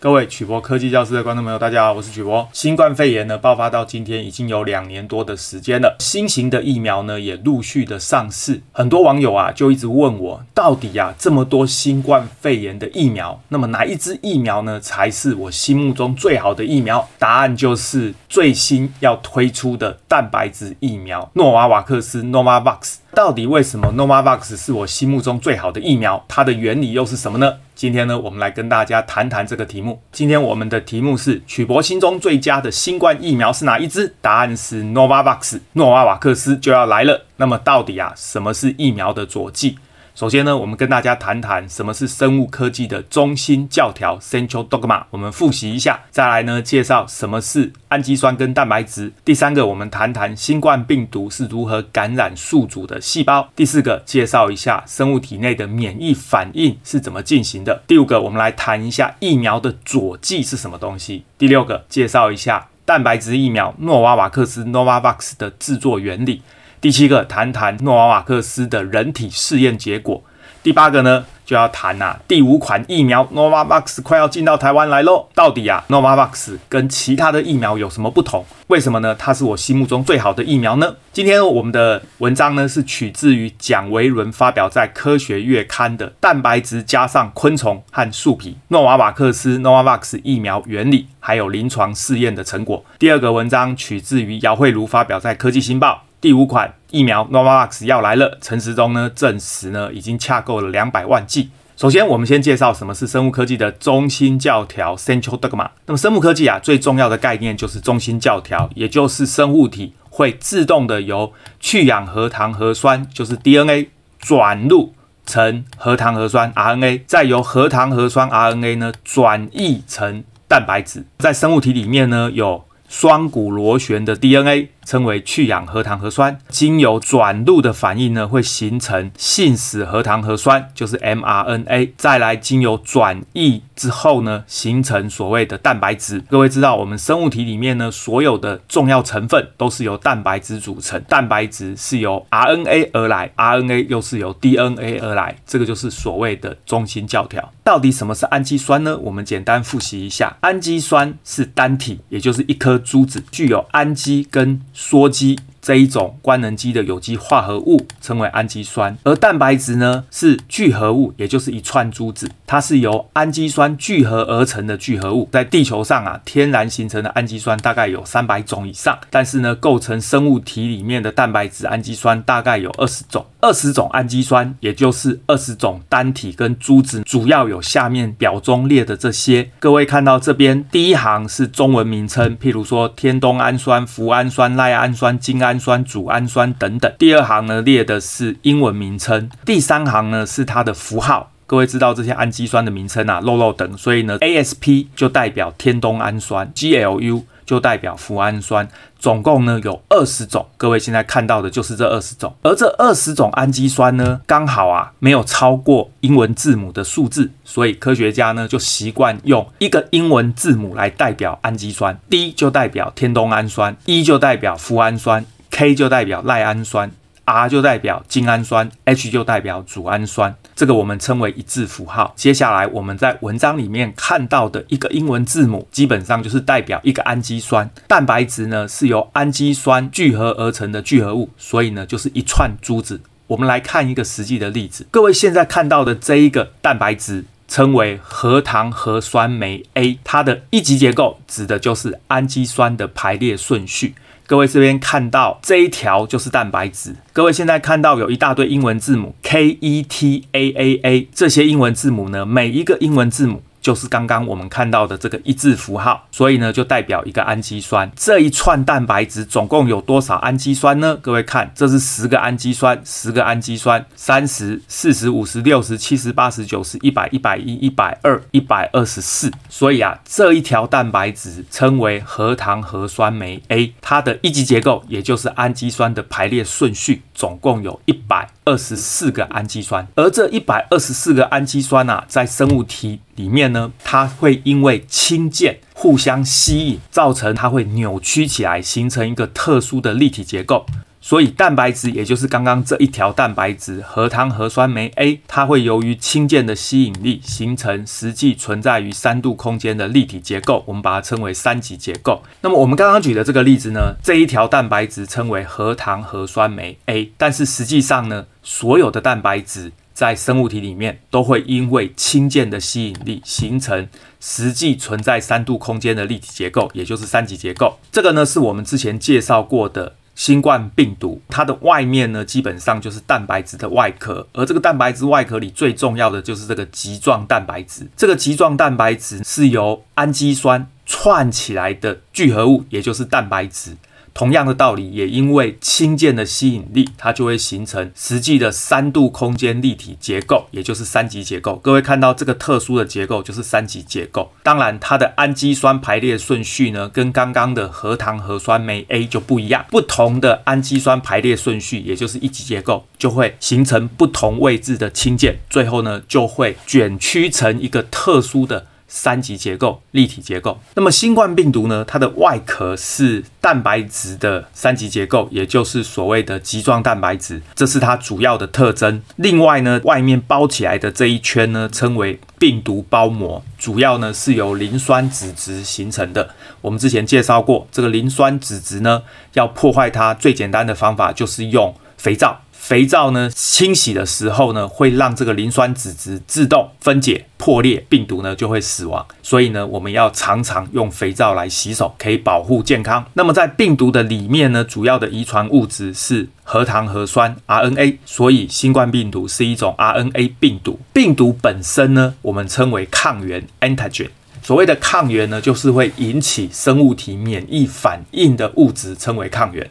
各位曲博科技教室的观众朋友，大家好，我是曲博。新冠肺炎呢爆发到今天已经有两年多的时间了，新型的疫苗呢也陆续的上市。很多网友啊就一直问我，到底呀、啊、这么多新冠肺炎的疫苗，那么哪一支疫苗呢才是我心目中最好的疫苗？答案就是最新要推出的蛋白质疫苗诺瓦瓦克斯 （Novavax）。到底为什么 Novavax 是我心目中最好的疫苗？它的原理又是什么呢？今天呢，我们来跟大家谈谈这个题目。今天我们的题目是曲博心中最佳的新冠疫苗是哪一支？答案是 Novavax，诺瓦瓦克斯就要来了。那么到底啊，什么是疫苗的佐剂？首先呢，我们跟大家谈谈什么是生物科技的中心教条 （Central Dogma）。我们复习一下，再来呢，介绍什么是氨基酸跟蛋白质。第三个，我们谈谈新冠病毒是如何感染宿主的细胞。第四个，介绍一下生物体内的免疫反应是怎么进行的。第五个，我们来谈一下疫苗的佐剂是什么东西。第六个，介绍一下蛋白质疫苗诺瓦瓦克斯 （Novavax） 的制作原理。第七个，谈谈诺瓦瓦克斯的人体试验结果。第八个呢，就要谈啊，第五款疫苗 Novavax 快要进到台湾来喽。到底啊，Novavax 跟其他的疫苗有什么不同？为什么呢？它是我心目中最好的疫苗呢？今天我们的文章呢，是取自于蒋维伦发表在《科学月刊》的《蛋白质加上昆虫和树皮：诺瓦瓦克斯 Novavax 疫苗原理还有临床试验的成果》。第二个文章取自于姚慧茹发表在《科技新报》。第五款疫苗 Novavax 要来了，陈时中呢证实呢已经洽购了两百万剂。首先，我们先介绍什么是生物科技的中心教条 Central Dogma。那么，生物科技啊最重要的概念就是中心教条，也就是生物体会自动的由去氧核糖核酸，就是 DNA 转录成核糖核酸 RNA，再由核糖核酸 RNA 呢转译成蛋白质。在生物体里面呢有双股螺旋的 DNA。称为去氧核糖核酸，经由转录的反应呢，会形成信使核糖核酸，就是 mRNA。再来经由转译之后呢，形成所谓的蛋白质。各位知道，我们生物体里面呢，所有的重要成分都是由蛋白质组成，蛋白质是由 RNA 而来，RNA 又是由 DNA 而来，这个就是所谓的中心教条。到底什么是氨基酸呢？我们简单复习一下，氨基酸是单体，也就是一颗珠子，具有氨基跟羧基这一种官能基的有机化合物称为氨基酸，而蛋白质呢是聚合物，也就是一串珠子，它是由氨基酸聚合而成的聚合物。在地球上啊，天然形成的氨基酸大概有三百种以上，但是呢，构成生物体里面的蛋白质氨基酸大概有二十种。二十种氨基酸，也就是二十种单体跟珠子，主要有下面表中列的这些。各位看到这边第一行是中文名称，譬如说天冬氨酸、脯氨酸、赖氨酸、精氨酸、组氨酸等等。第二行呢列的是英文名称，第三行呢是它的符号。各位知道这些氨基酸的名称啊，漏漏等，所以呢 ASP 就代表天冬氨酸，GLU。就代表脯氨酸，总共呢有二十种，各位现在看到的就是这二十种，而这二十种氨基酸呢，刚好啊没有超过英文字母的数字，所以科学家呢就习惯用一个英文字母来代表氨基酸，D 就代表天冬氨酸，E 就代表脯氨酸，K 就代表赖氨酸。R 就代表精氨酸，H 就代表组氨酸，这个我们称为一字符号。接下来我们在文章里面看到的一个英文字母，基本上就是代表一个氨基酸。蛋白质呢是由氨基酸聚合而成的聚合物，所以呢就是一串珠子。我们来看一个实际的例子，各位现在看到的这一个蛋白质称为核糖核酸酶 A，它的一级结构指的就是氨基酸的排列顺序。各位这边看到这一条就是蛋白质。各位现在看到有一大堆英文字母 K E T A A A，这些英文字母呢，每一个英文字母。就是刚刚我们看到的这个一字符号，所以呢就代表一个氨基酸。这一串蛋白质总共有多少氨基酸呢？各位看，这是十个氨基酸，十个氨基酸，三十、四十、五十、六十、七十、八十、九十、一百、一百一、一百二、一百二十四。所以啊，这一条蛋白质称为核糖核酸酶 A，它的一级结构也就是氨基酸的排列顺序，总共有一百二十四个氨基酸。而这一百二十四个氨基酸啊，在生物体里面呢，它会因为氢键互相吸引，造成它会扭曲起来，形成一个特殊的立体结构。所以蛋白质，也就是刚刚这一条蛋白质核糖核酸酶 A，它会由于氢键的吸引力，形成实际存在于三度空间的立体结构，我们把它称为三级结构。那么我们刚刚举的这个例子呢，这一条蛋白质称为核糖核酸酶 A，但是实际上呢，所有的蛋白质在生物体里面都会因为氢键的吸引力，形成实际存在三度空间的立体结构，也就是三级结构。这个呢，是我们之前介绍过的。新冠病毒，它的外面呢，基本上就是蛋白质的外壳，而这个蛋白质外壳里最重要的就是这个棘状蛋白质。这个棘状蛋白质是由氨基酸串起来的聚合物，也就是蛋白质。同样的道理，也因为氢键的吸引力，它就会形成实际的三度空间立体结构，也就是三级结构。各位看到这个特殊的结构，就是三级结构。当然，它的氨基酸排列顺序呢，跟刚刚的核糖核酸酶 A 就不一样。不同的氨基酸排列顺序，也就是一级结构，就会形成不同位置的氢键，最后呢，就会卷曲成一个特殊的。三级结构、立体结构。那么新冠病毒呢？它的外壳是蛋白质的三级结构，也就是所谓的棘状蛋白质，这是它主要的特征。另外呢，外面包起来的这一圈呢，称为病毒包膜，主要呢是由磷酸脂质形成的。我们之前介绍过，这个磷酸脂质呢，要破坏它最简单的方法就是用肥皂。肥皂呢，清洗的时候呢，会让这个磷酸脂质自动分解破裂，病毒呢就会死亡。所以呢，我们要常常用肥皂来洗手，可以保护健康。那么在病毒的里面呢，主要的遗传物质是核糖核酸 RNA，所以新冠病毒是一种 RNA 病毒。病毒本身呢，我们称为抗原 （antigen）。所谓的抗原呢，就是会引起生物体免疫反应的物质，称为抗原。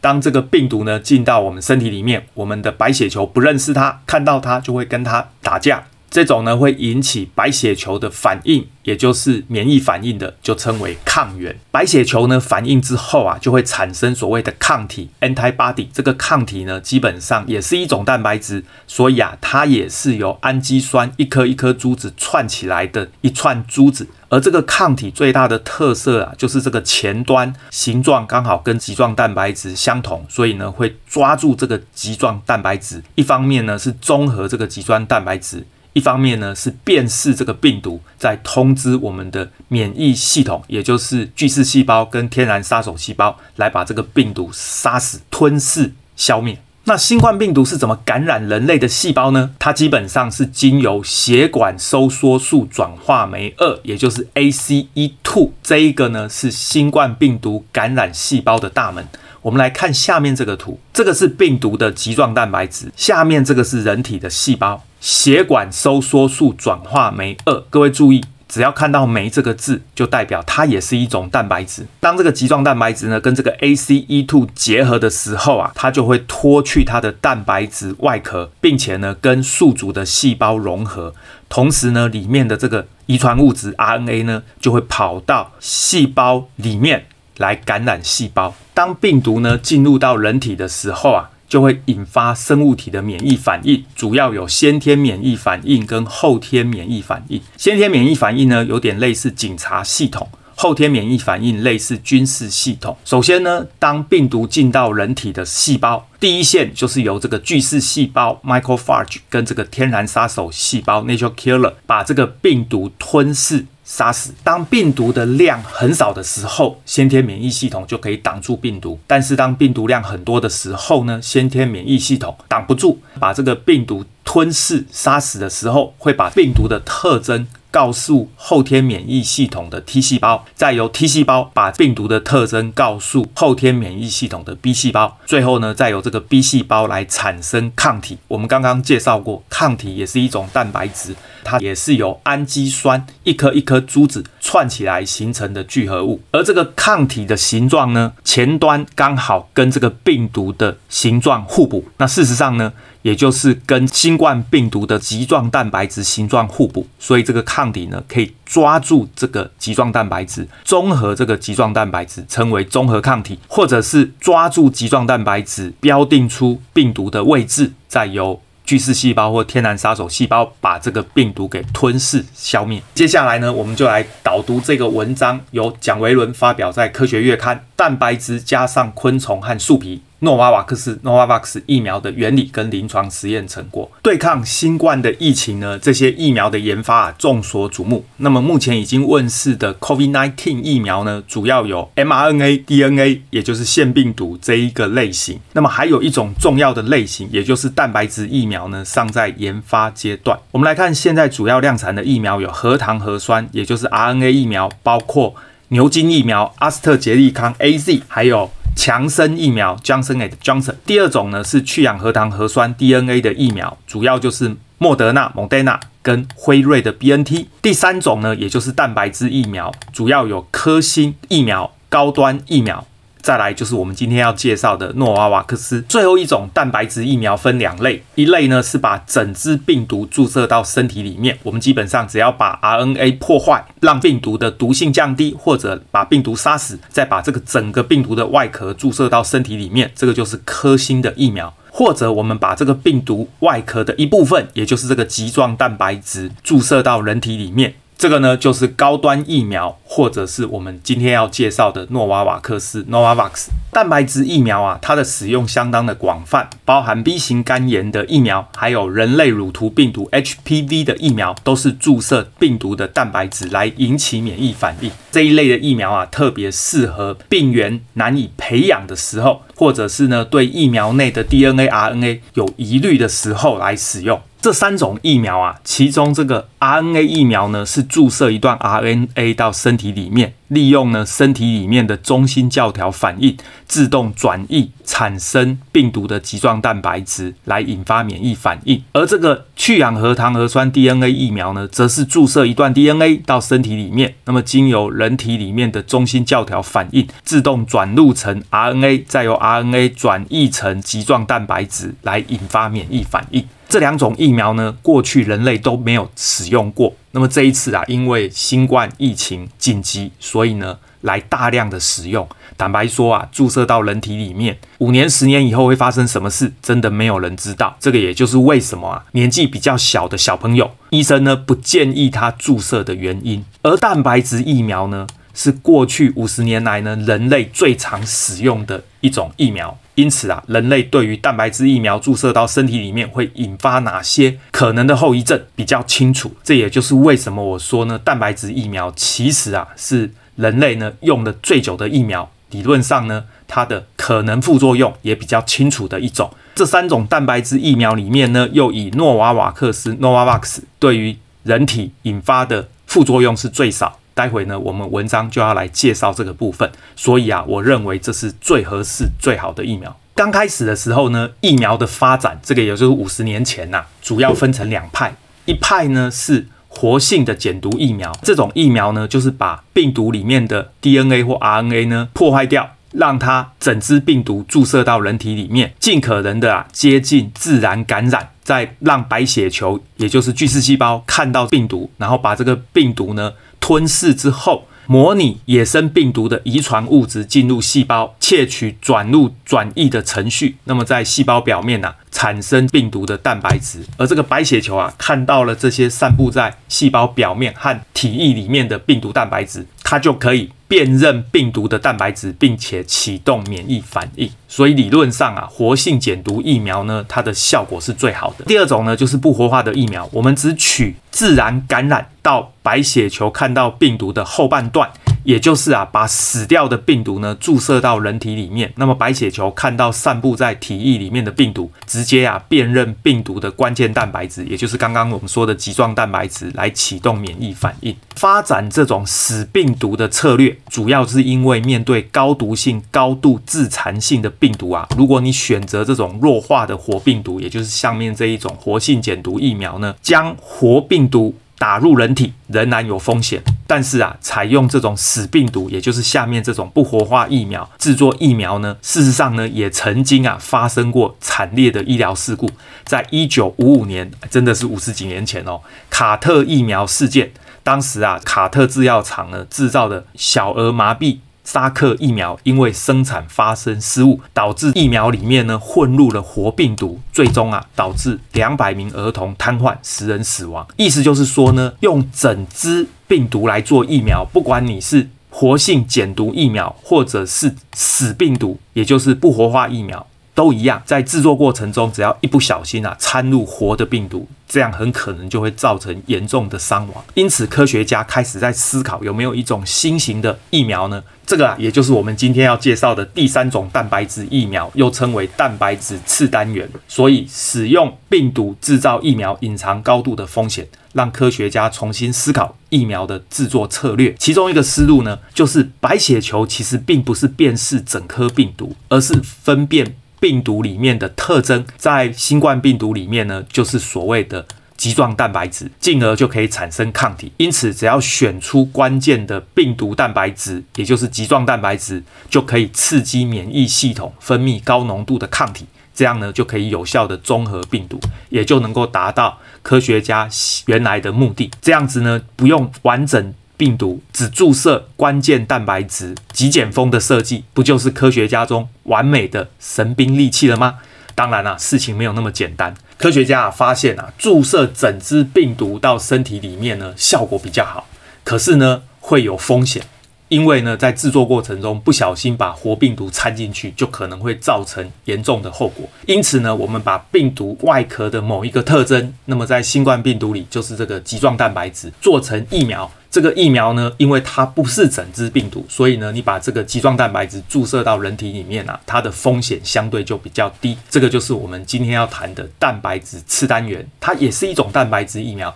当这个病毒呢进到我们身体里面，我们的白血球不认识它，看到它就会跟它打架。这种呢会引起白血球的反应，也就是免疫反应的，就称为抗原。白血球呢反应之后啊，就会产生所谓的抗体 （antibody）。这个抗体呢，基本上也是一种蛋白质，所以啊，它也是由氨基酸一颗一颗珠子串起来的一串珠子。而这个抗体最大的特色啊，就是这个前端形状刚好跟棘状蛋白质相同，所以呢会抓住这个棘状蛋白质，一方面呢是中和这个棘状蛋白质。一方面呢是辨识这个病毒，在通知我们的免疫系统，也就是巨噬细胞跟天然杀手细胞，来把这个病毒杀死、吞噬、消灭。那新冠病毒是怎么感染人类的细胞呢？它基本上是经由血管收缩素转化酶二，也就是 ACE2，这一个呢是新冠病毒感染细胞的大门。我们来看下面这个图，这个是病毒的棘状蛋白质，下面这个是人体的细胞。血管收缩素转化酶二，各位注意，只要看到“酶”这个字，就代表它也是一种蛋白质。当这个棘状蛋白质呢跟这个 ACE2 结合的时候啊，它就会脱去它的蛋白质外壳，并且呢跟宿主的细胞融合。同时呢，里面的这个遗传物质 RNA 呢就会跑到细胞里面来感染细胞。当病毒呢进入到人体的时候啊。就会引发生物体的免疫反应，主要有先天免疫反应跟后天免疫反应。先天免疫反应呢，有点类似警察系统；后天免疫反应类似军事系统。首先呢，当病毒进到人体的细胞，第一线就是由这个巨噬细胞 （macrophage） 跟这个天然杀手细胞 （natural killer） 把这个病毒吞噬。杀死。当病毒的量很少的时候，先天免疫系统就可以挡住病毒。但是当病毒量很多的时候呢，先天免疫系统挡不住，把这个病毒吞噬、杀死的时候，会把病毒的特征告诉后天免疫系统的 T 细胞，再由 T 细胞把病毒的特征告诉后天免疫系统的 B 细胞，最后呢，再由这个 B 细胞来产生抗体。我们刚刚介绍过，抗体也是一种蛋白质。它也是由氨基酸一颗一颗珠子串起来形成的聚合物，而这个抗体的形状呢，前端刚好跟这个病毒的形状互补。那事实上呢，也就是跟新冠病毒的棘状蛋白质形状互补，所以这个抗体呢，可以抓住这个棘状蛋白质，中和这个棘状蛋白质，称为中和抗体，或者是抓住棘状蛋白质，标定出病毒的位置，再由。巨噬细胞或天然杀手细胞把这个病毒给吞噬消灭。接下来呢，我们就来导读这个文章，由蒋维伦发表在《科学月刊》。蛋白质加上昆虫和树皮诺瓦瓦克斯 （Novavax） 疫苗的原理跟临床实验成果。对抗新冠的疫情呢，这些疫苗的研发啊，众所瞩目。那么目前已经问世的 COVID-19 疫苗呢，主要有 mRNA、DNA，也就是腺病毒这一个类型。那么还有一种重要的类型，也就是蛋白质疫苗呢，尚在研发阶段。我们来看现在主要量产的疫苗有核糖核酸，也就是 RNA 疫苗，包括牛津疫苗、阿斯特捷利康 AZ，还有。强生疫苗 Johnson & Johnson，第二种呢是去氧核糖核酸 DNA 的疫苗，主要就是莫德纳 （Modena） 跟辉瑞的 BNT。第三种呢，也就是蛋白质疫苗，主要有科兴疫苗、高端疫苗。再来就是我们今天要介绍的诺瓦瓦克斯。最后一种蛋白质疫苗分两类，一类呢是把整支病毒注射到身体里面，我们基本上只要把 RNA 破坏，让病毒的毒性降低，或者把病毒杀死，再把这个整个病毒的外壳注射到身体里面，这个就是科兴的疫苗。或者我们把这个病毒外壳的一部分，也就是这个棘状蛋白质注射到人体里面。这个呢，就是高端疫苗，或者是我们今天要介绍的诺瓦瓦克斯 （Novavax） 蛋白质疫苗啊，它的使用相当的广泛，包含 B 型肝炎的疫苗，还有人类乳突病毒 （HPV） 的疫苗，都是注射病毒的蛋白质来引起免疫反应。这一类的疫苗啊，特别适合病原难以培养的时候，或者是呢，对疫苗内的 DNA、RNA 有疑虑的时候来使用。这三种疫苗啊，其中这个 RNA 疫苗呢，是注射一段 RNA 到身体里面，利用呢身体里面的中心教条反应，自动转译产生病毒的棘状蛋白质，来引发免疫反应。而这个去氧核糖核酸 DNA 疫苗呢，则是注射一段 DNA 到身体里面，那么经由人体里面的中心教条反应，自动转录成 RNA，再由 RNA 转译成棘状蛋白质，来引发免疫反应。这两种疫苗呢，过去人类都没有使用过。那么这一次啊，因为新冠疫情紧急，所以呢，来大量的使用。坦白说啊，注射到人体里面，五年、十年以后会发生什么事，真的没有人知道。这个也就是为什么啊，年纪比较小的小朋友，医生呢不建议他注射的原因。而蛋白质疫苗呢，是过去五十年来呢，人类最常使用的一种疫苗。因此啊，人类对于蛋白质疫苗注射到身体里面会引发哪些可能的后遗症比较清楚。这也就是为什么我说呢，蛋白质疫苗其实啊是人类呢用的最久的疫苗。理论上呢，它的可能副作用也比较清楚的一种。这三种蛋白质疫苗里面呢，又以诺瓦瓦克斯 （Novavax） 对于人体引发的副作用是最少。待会呢，我们文章就要来介绍这个部分，所以啊，我认为这是最合适、最好的疫苗。刚开始的时候呢，疫苗的发展，这个也就是五十年前呐、啊，主要分成两派，一派呢是活性的减毒疫苗，这种疫苗呢就是把病毒里面的 DNA 或 RNA 呢破坏掉，让它整支病毒注射到人体里面，尽可能的啊接近自然感染。再让白血球，也就是巨噬细胞看到病毒，然后把这个病毒呢吞噬之后，模拟野生病毒的遗传物质进入细胞，窃取转录转译的程序，那么在细胞表面呢、产生病毒的蛋白质，而这个白血球啊看到了这些散布在细胞表面和体液里面的病毒蛋白质，它就可以。辨认病毒的蛋白质，并且启动免疫反应，所以理论上啊，活性减毒疫苗呢，它的效果是最好的。第二种呢，就是不活化的疫苗，我们只取自然感染到白血球看到病毒的后半段。也就是啊，把死掉的病毒呢注射到人体里面，那么白血球看到散布在体液里面的病毒，直接啊辨认病毒的关键蛋白质，也就是刚刚我们说的棘状蛋白质，来启动免疫反应。发展这种死病毒的策略，主要是因为面对高毒性、高度自残性的病毒啊，如果你选择这种弱化的活病毒，也就是下面这一种活性减毒疫苗呢，将活病毒。打入人体仍然有风险，但是啊，采用这种死病毒，也就是下面这种不活化疫苗制作疫苗呢，事实上呢，也曾经啊发生过惨烈的医疗事故。在一九五五年，真的是五十几年前哦，卡特疫苗事件，当时啊，卡特制药厂呢制造的小儿麻痹。沙克疫苗因为生产发生失误，导致疫苗里面呢混入了活病毒，最终啊导致两百名儿童瘫痪，十人死亡。意思就是说呢，用整支病毒来做疫苗，不管你是活性减毒疫苗或者是死病毒，也就是不活化疫苗。都一样，在制作过程中，只要一不小心啊，掺入活的病毒，这样很可能就会造成严重的伤亡。因此，科学家开始在思考有没有一种新型的疫苗呢？这个啊，也就是我们今天要介绍的第三种蛋白质疫苗，又称为蛋白质次单元。所以，使用病毒制造疫苗，隐藏高度的风险，让科学家重新思考疫苗的制作策略。其中一个思路呢，就是白血球其实并不是辨识整颗病毒，而是分辨。病毒里面的特征，在新冠病毒里面呢，就是所谓的棘状蛋白质，进而就可以产生抗体。因此，只要选出关键的病毒蛋白质，也就是棘状蛋白质，就可以刺激免疫系统分泌高浓度的抗体，这样呢，就可以有效的中和病毒，也就能够达到科学家原来的目的。这样子呢，不用完整。病毒只注射关键蛋白质，极简风的设计，不就是科学家中完美的神兵利器了吗？当然啦、事情没有那么简单。科学家啊发现啊，注射整只病毒到身体里面呢，效果比较好，可是呢会有风险。因为呢，在制作过程中不小心把活病毒掺进去，就可能会造成严重的后果。因此呢，我们把病毒外壳的某一个特征，那么在新冠病毒里就是这个棘状蛋白质，做成疫苗。这个疫苗呢，因为它不是整只病毒，所以呢，你把这个肌状蛋白质注射到人体里面啊，它的风险相对就比较低。这个就是我们今天要谈的蛋白质次单元，它也是一种蛋白质疫苗。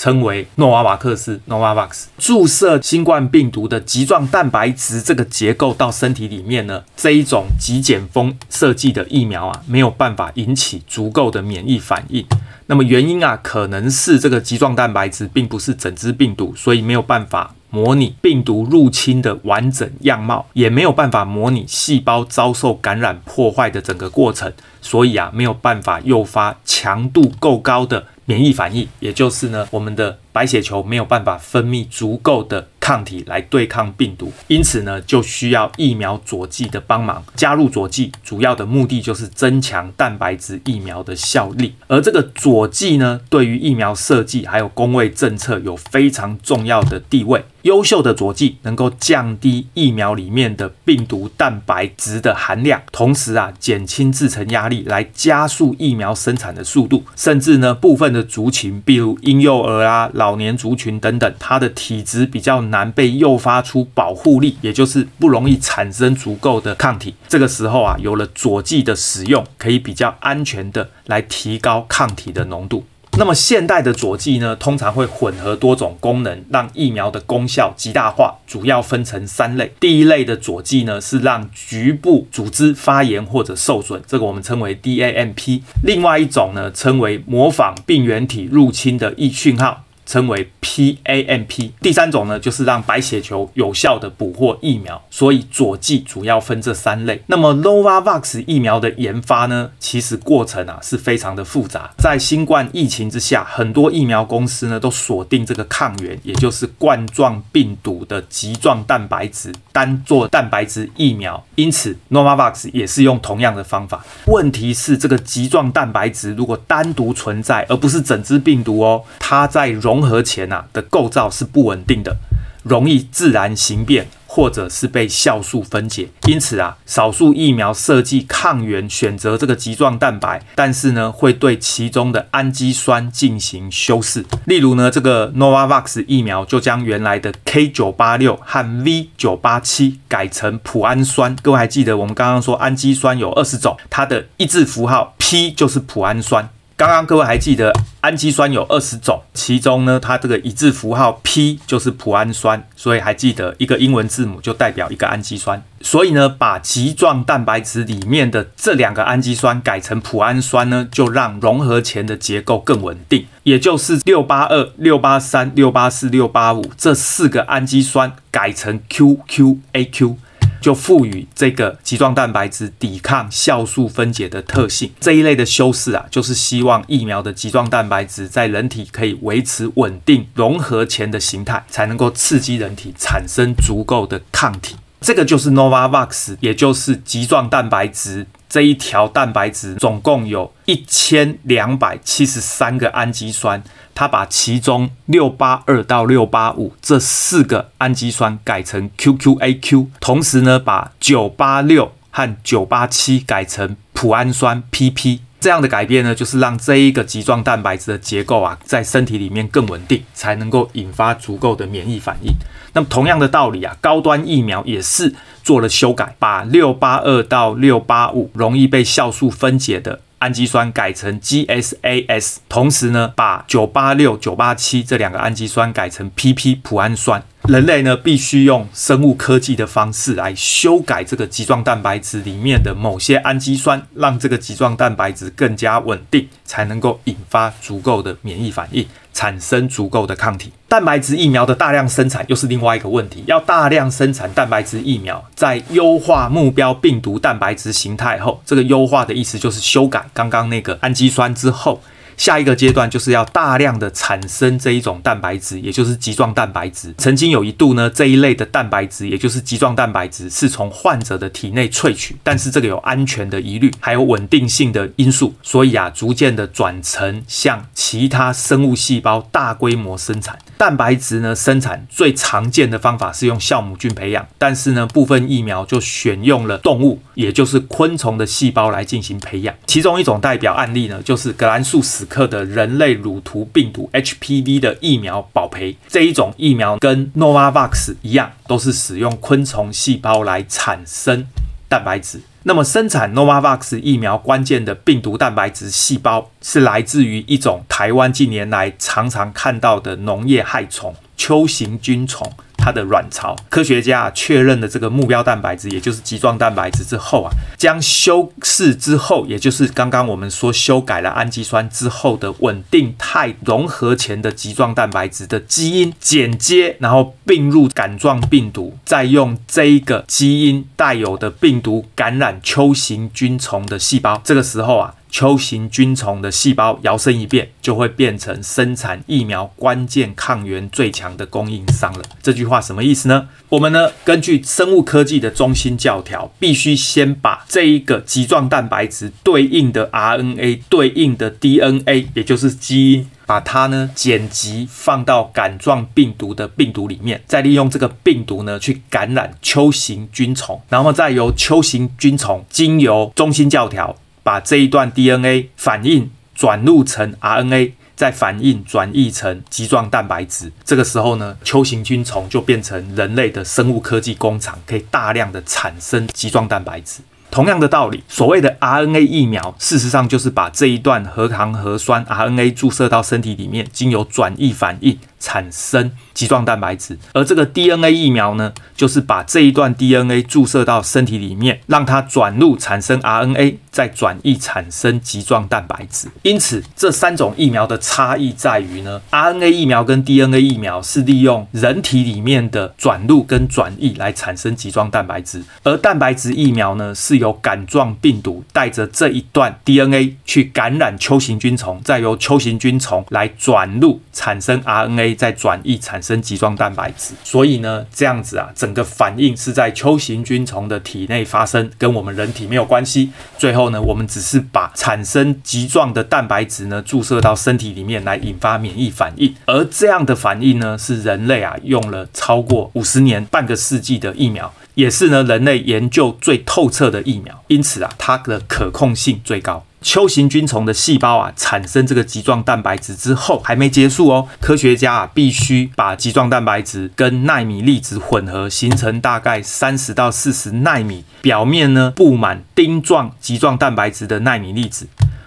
称为诺瓦瓦克斯 （Novavax） 注射新冠病毒的棘状蛋白质这个结构到身体里面呢，这一种极简风设计的疫苗啊，没有办法引起足够的免疫反应。那么原因啊，可能是这个棘状蛋白质并不是整只病毒，所以没有办法模拟病毒入侵的完整样貌，也没有办法模拟细胞遭受感染破坏的整个过程，所以啊，没有办法诱发强度够高的。免疫反应，也就是呢，我们的白血球没有办法分泌足够的抗体来对抗病毒，因此呢，就需要疫苗佐剂的帮忙。加入佐剂主要的目的就是增强蛋白质疫苗的效力，而这个佐剂呢，对于疫苗设计还有工位政策有非常重要的地位。优秀的佐剂能够降低疫苗里面的病毒蛋白质的含量，同时啊，减轻制程压力，来加速疫苗生产的速度。甚至呢，部分的族群，比如婴幼儿啊、老年族群等等，它的体质比较难被诱发出保护力，也就是不容易产生足够的抗体。这个时候啊，有了佐剂的使用，可以比较安全的来提高抗体的浓度。那么现代的佐剂呢，通常会混合多种功能，让疫苗的功效极大化。主要分成三类。第一类的佐剂呢，是让局部组织发炎或者受损，这个我们称为 DAMP。另外一种呢，称为模仿病原体入侵的易讯号。称为 PAMP。第三种呢，就是让白血球有效的捕获疫苗。所以佐剂主要分这三类。那么 Novavax 疫苗的研发呢，其实过程啊是非常的复杂。在新冠疫情之下，很多疫苗公司呢都锁定这个抗原，也就是冠状病毒的棘状蛋白质，单做蛋白质疫苗。因此 Novavax 也是用同样的方法。问题是这个棘状蛋白质如果单独存在，而不是整只病毒哦，它在溶融合前啊的构造是不稳定的，容易自然形变，或者是被酵素分解。因此啊，少数疫苗设计抗原选择这个棘状蛋白，但是呢，会对其中的氨基酸进行修饰。例如呢，这个 Novavax 疫苗就将原来的 K 九八六和 V 九八七改成脯氨酸。各位还记得我们刚刚说氨基酸有二十种，它的抑制符号 P 就是脯氨酸。刚刚各位还记得氨基酸有二十种，其中呢，它这个一字符号 P 就是脯氨酸，所以还记得一个英文字母就代表一个氨基酸。所以呢，把棘状蛋白质里面的这两个氨基酸改成脯氨酸呢，就让融合前的结构更稳定，也就是六八二、六八三、六八四、六八五这四个氨基酸改成 QQAQ。就赋予这个棘状蛋白质抵抗酵素分解的特性。这一类的修饰啊，就是希望疫苗的棘状蛋白质在人体可以维持稳定融合前的形态，才能够刺激人体产生足够的抗体。这个就是 Novavax，也就是棘状蛋白质这一条蛋白质总共有一千两百七十三个氨基酸，它把其中六八二到六八五这四个氨基酸改成 QQAQ，同时呢，把九八六和九八七改成脯氨酸 PP。这样的改变呢，就是让这一个棘状蛋白质的结构啊，在身体里面更稳定，才能够引发足够的免疫反应。那么同样的道理啊，高端疫苗也是做了修改，把六八二到六八五容易被酵素分解的氨基酸改成 GSAS，同时呢，把九八六、九八七这两个氨基酸改成 PP 脯氨酸。人类呢，必须用生物科技的方式来修改这个棘状蛋白质里面的某些氨基酸，让这个棘状蛋白质更加稳定，才能够引发足够的免疫反应，产生足够的抗体。蛋白质疫苗的大量生产又是另外一个问题。要大量生产蛋白质疫苗，在优化目标病毒蛋白质形态后，这个优化的意思就是修改刚刚那个氨基酸之后。下一个阶段就是要大量的产生这一种蛋白质，也就是棘状蛋白质。曾经有一度呢，这一类的蛋白质，也就是棘状蛋白质，是从患者的体内萃取，但是这个有安全的疑虑，还有稳定性的因素，所以啊，逐渐的转成向其他生物细胞大规模生产蛋白质呢。生产最常见的方法是用酵母菌培养，但是呢，部分疫苗就选用了动物，也就是昆虫的细胞来进行培养。其中一种代表案例呢，就是葛兰素史克的人类乳头病毒 HPV 的疫苗保培，这一种疫苗跟 Novavax 一样，都是使用昆虫细胞来产生蛋白质。那么生产 Novavax 疫苗关键的病毒蛋白质细胞，是来自于一种台湾近年来常常看到的农业害虫——秋行菌虫。它的卵巢，科学家确认了这个目标蛋白质，也就是棘状蛋白质之后啊，将修饰之后，也就是刚刚我们说修改了氨基酸之后的稳定态融合前的棘状蛋白质的基因剪接，然后并入杆状病毒，再用这一个基因带有的病毒感染球形菌虫的细胞，这个时候啊。秋形菌虫的细胞摇身一变，就会变成生产疫苗关键抗原最强的供应商了。这句话什么意思呢？我们呢，根据生物科技的中心教条，必须先把这一个棘状蛋白质对应的 RNA 对应的 DNA，也就是基因，把它呢剪辑放到杆状病毒的病毒里面，再利用这个病毒呢去感染秋形菌虫，然后再由秋形菌虫经由中心教条。把这一段 DNA 反应转录成 RNA，再反应转译成棘状蛋白质。这个时候呢，球形菌虫就变成人类的生物科技工厂，可以大量的产生棘状蛋白质。同样的道理，所谓的 RNA 疫苗，事实上就是把这一段核糖核酸 RNA 注射到身体里面，经由转译反应。产生棘状蛋白质，而这个 DNA 疫苗呢，就是把这一段 DNA 注射到身体里面，让它转录产生 RNA，再转译产生棘状蛋白质。因此，这三种疫苗的差异在于呢，RNA 疫苗跟 DNA 疫苗是利用人体里面的转录跟转译来产生棘状蛋白质，而蛋白质疫苗呢，是由杆状病毒带着这一段 DNA 去感染球形菌虫，再由球形菌虫来转录产生 RNA。再转移产生集状蛋白质，所以呢，这样子啊，整个反应是在球形菌虫的体内发生，跟我们人体没有关系。最后呢，我们只是把产生集状的蛋白质呢注射到身体里面来引发免疫反应，而这样的反应呢，是人类啊用了超过五十年、半个世纪的疫苗，也是呢人类研究最透彻的疫苗，因此啊，它的可控性最高。秋行菌虫的细胞啊，产生这个棘状蛋白质之后还没结束哦。科学家啊，必须把棘状蛋白质跟奈米粒子混合，形成大概三十到四十奈米，表面呢布满钉状棘状蛋白质的奈米粒子。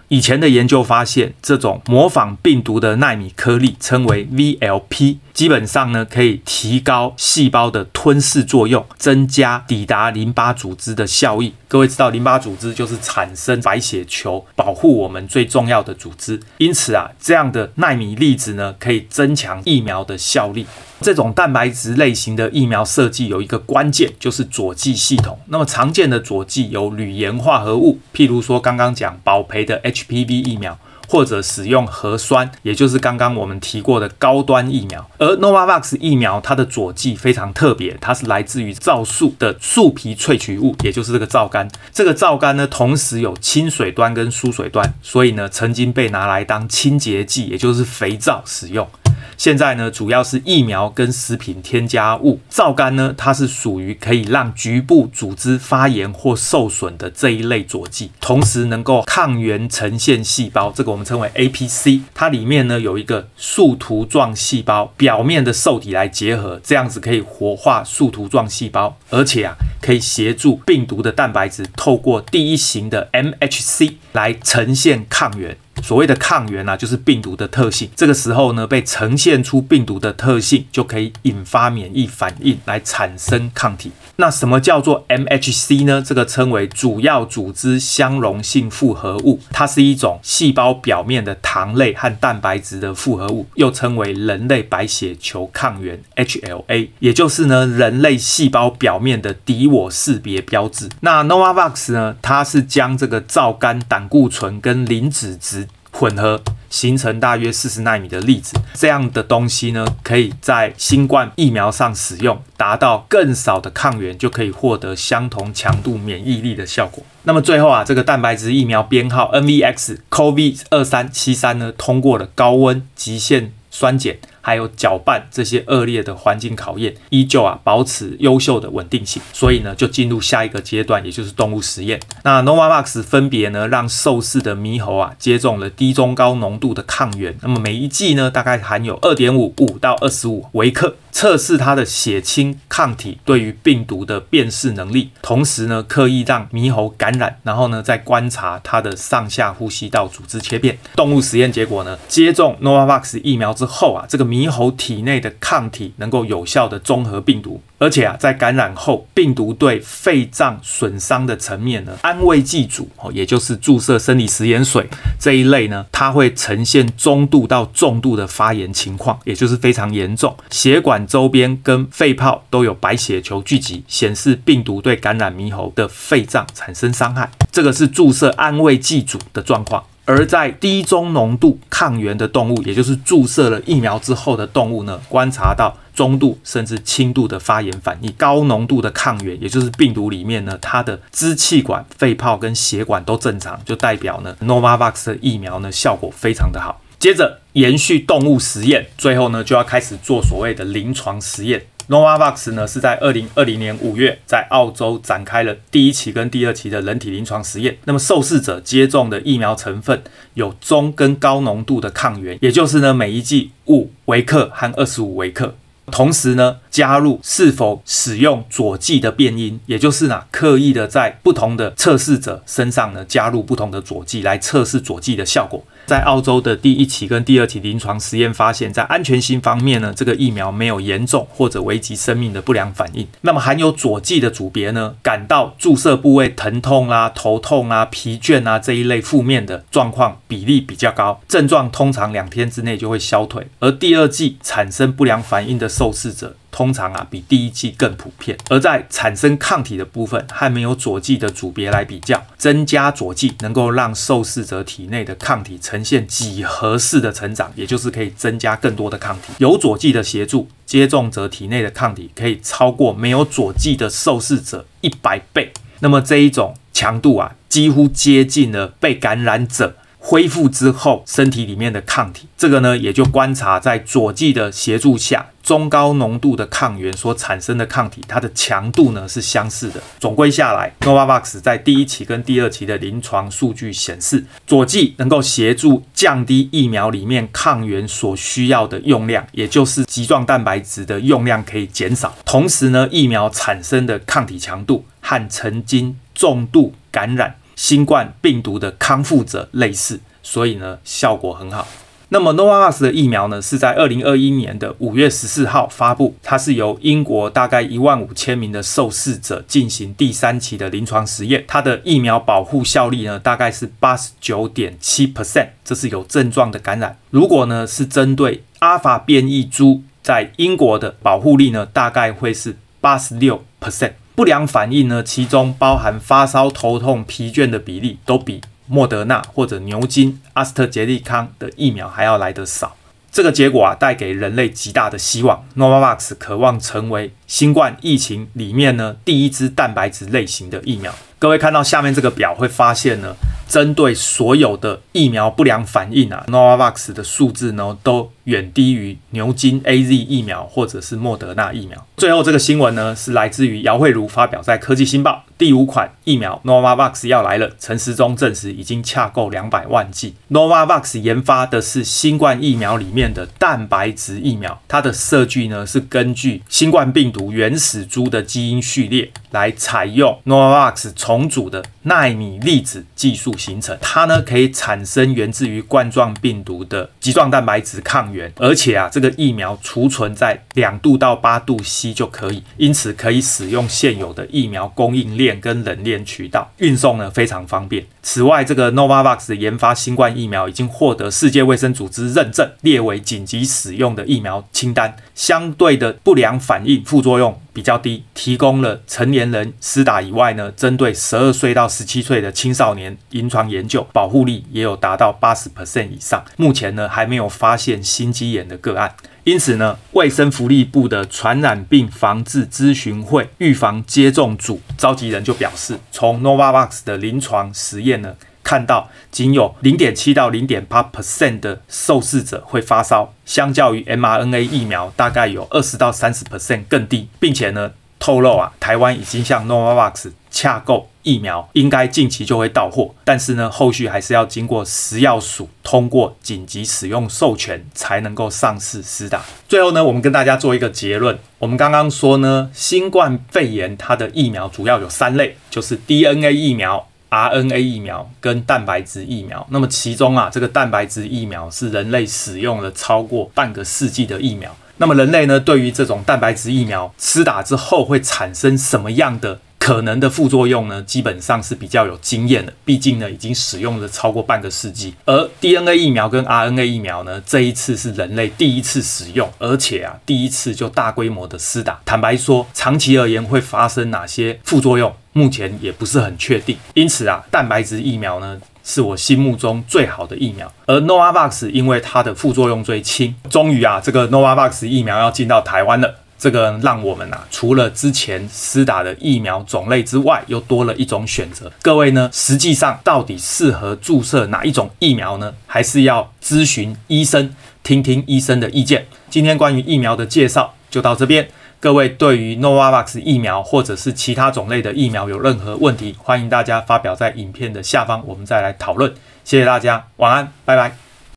以前的研究发现，这种模仿病毒的奈米颗粒称为 VLP，基本上呢可以提高细胞的吞噬作用，增加抵达淋巴组织的效益。各位知道，淋巴组织就是产生白血球、保护我们最重要的组织。因此啊，这样的纳米粒子呢，可以增强疫苗的效力。这种蛋白质类型的疫苗设计有一个关键，就是佐剂系统。那么常见的佐剂有铝盐化合物，譬如说刚刚讲保培的 HPV 疫苗。或者使用核酸，也就是刚刚我们提过的高端疫苗。而 Novavax 疫苗它的佐剂非常特别，它是来自于皂素的树皮萃取物，也就是这个皂苷。这个皂苷呢，同时有亲水端跟疏水端，所以呢，曾经被拿来当清洁剂，也就是肥皂使用。现在呢，主要是疫苗跟食品添加物。皂苷呢，它是属于可以让局部组织发炎或受损的这一类佐剂，同时能够抗原呈现细胞，这个我们称为 APC。它里面呢有一个树突状细胞表面的受体来结合，这样子可以活化树突状细胞，而且啊，可以协助病毒的蛋白质透过第一型的 MHC 来呈现抗原。所谓的抗原啊，就是病毒的特性。这个时候呢，被呈现出病毒的特性，就可以引发免疫反应来产生抗体。那什么叫做 MHC 呢？这个称为主要组织相容性复合物，它是一种细胞表面的糖类和蛋白质的复合物，又称为人类白血球抗原 HLA，也就是呢人类细胞表面的敌我识别标志。那 Novavax 呢，它是将这个皂苷胆固醇跟磷脂质混合形成大约四十纳米的粒子，这样的东西呢，可以在新冠疫苗上使用，达到更少的抗原就可以获得相同强度免疫力的效果。那么最后啊，这个蛋白质疫苗编号 NVX-CoV 二三七三呢，通过了高温极限酸碱。还有搅拌这些恶劣的环境考验，依旧啊保持优秀的稳定性，所以呢就进入下一个阶段，也就是动物实验。那 Novavax 分别呢让受试的猕猴啊接种了低、中、高浓度的抗原，那么每一剂呢大概含有二点五五到二十五微克，测试它的血清抗体对于病毒的辨识能力。同时呢刻意让猕猴感染，然后呢再观察它的上下呼吸道组织切片。动物实验结果呢，接种 Novavax 疫苗之后啊，这个猕猴体内的抗体能够有效的中和病毒，而且啊，在感染后，病毒对肺脏损伤的层面呢，安慰剂组哦，也就是注射生理食盐水这一类呢，它会呈现中度到重度的发炎情况，也就是非常严重。血管周边跟肺泡都有白血球聚集，显示病毒对感染猕猴的肺脏产生伤害。这个是注射安慰剂组的状况。而在低中浓度抗原的动物，也就是注射了疫苗之后的动物呢，观察到中度甚至轻度的发炎反应。高浓度的抗原，也就是病毒里面呢，它的支气管、肺泡跟血管都正常，就代表呢，Novavax 的疫苗呢效果非常的好。接着延续动物实验，最后呢就要开始做所谓的临床实验。Novavax 呢是在二零二零年五月在澳洲展开了第一期跟第二期的人体临床实验。那么受试者接种的疫苗成分有中跟高浓度的抗原，也就是呢每一剂五微克和二十五微克。同时呢加入是否使用佐剂的变因，也就是呢刻意的在不同的测试者身上呢加入不同的佐剂来测试佐剂的效果。在澳洲的第一期跟第二期临床实验发现，在安全性方面呢，这个疫苗没有严重或者危及生命的不良反应。那么含有佐剂的组别呢，感到注射部位疼痛啊、头痛啊、疲倦啊这一类负面的状况比例比较高，症状通常两天之内就会消退。而第二剂产生不良反应的受试者，通常啊比第一剂更普遍，而在产生抗体的部分还没有佐剂的组别来比较，增加佐剂能够让受试者体内的抗体呈现几何式的成长，也就是可以增加更多的抗体。有佐剂的协助，接种者体内的抗体可以超过没有佐剂的受试者一百倍。那么这一种强度啊，几乎接近了被感染者。恢复之后，身体里面的抗体，这个呢，也就观察在佐剂的协助下，中高浓度的抗原所产生的抗体，它的强度呢是相似的。总归下来，Novavax 在第一期跟第二期的临床数据显示，佐剂能够协助降低疫苗里面抗原所需要的用量，也就是棘状蛋白质的用量可以减少。同时呢，疫苗产生的抗体强度和曾经重度感染。新冠病毒的康复者类似，所以呢效果很好。那么 Novavax 的疫苗呢是在二零二一年的五月十四号发布，它是由英国大概一万五千名的受试者进行第三期的临床实验，它的疫苗保护效力呢大概是八十九点七 percent，这是有症状的感染。如果呢是针对阿尔法变异株，在英国的保护力呢大概会是八十六 percent。不良反应呢，其中包含发烧、头痛、疲倦的比例都比莫德纳或者牛津、阿斯特捷利康的疫苗还要来得少。这个结果啊，带给人类极大的希望。Novavax 渴望成为新冠疫情里面呢第一支蛋白质类型的疫苗。各位看到下面这个表，会发现呢，针对所有的疫苗不良反应啊，Novavax 的数字呢都远低于牛津 AZ 疫苗或者是莫德纳疫苗。最后这个新闻呢是来自于姚慧茹发表在《科技新报》，第五款疫苗 Novavax 要来了，陈时中证实已经洽购两百万剂。Novavax 研发的是新冠疫苗里面的蛋白质疫苗，它的设计呢是根据新冠病毒原始株的基因序列来采用 Novavax 重组的纳米粒子技术形成，它呢可以产生源自于冠状病毒的棘状蛋白质抗原，而且啊，这个疫苗储存在两度到八度 C 就可以，因此可以使用现有的疫苗供应链跟冷链渠道，运送呢非常方便。此外，这个 Novavax 研发新冠疫苗已经获得世界卫生组织认证，列为紧急使用的疫苗清单，相对的不良反应副作用比较低，提供了成年人施打以外呢，针对十二岁到十七岁的青少年临床研究，保护力也有达到八十 percent 以上。目前呢，还没有发现心肌炎的个案。因此呢，卫生福利部的传染病防治咨询会预防接种组召集人就表示，从 Novavax 的临床实验呢，看到仅有零点七到零点八 percent 的受试者会发烧，相较于 mRNA 疫苗大概有二十到三十 percent 更低，并且呢，透露啊，台湾已经向 Novavax 洽购疫苗，应该近期就会到货。但是呢，后续还是要经过食药署通过紧急使用授权，才能够上市施打。最后呢，我们跟大家做一个结论。我们刚刚说呢，新冠肺炎它的疫苗主要有三类，就是 DNA 疫苗、RNA 疫苗跟蛋白质疫苗。那么其中啊，这个蛋白质疫苗是人类使用了超过半个世纪的疫苗。那么人类呢，对于这种蛋白质疫苗施打之后会产生什么样的可能的副作用呢？基本上是比较有经验的，毕竟呢已经使用了超过半个世纪。而 DNA 疫苗跟 RNA 疫苗呢，这一次是人类第一次使用，而且啊第一次就大规模的施打。坦白说，长期而言会发生哪些副作用，目前也不是很确定。因此啊，蛋白质疫苗呢，是我心目中最好的疫苗，而 Novavax 因为它的副作用最轻，终于啊，这个 Novavax 疫苗要进到台湾了。这个让我们啊，除了之前施打的疫苗种类之外，又多了一种选择。各位呢，实际上到底适合注射哪一种疫苗呢？还是要咨询医生，听听医生的意见。今天关于疫苗的介绍就到这边。各位对于 Novavax 疫苗或者是其他种类的疫苗有任何问题，欢迎大家发表在影片的下方，我们再来讨论。谢谢大家，晚安，拜拜。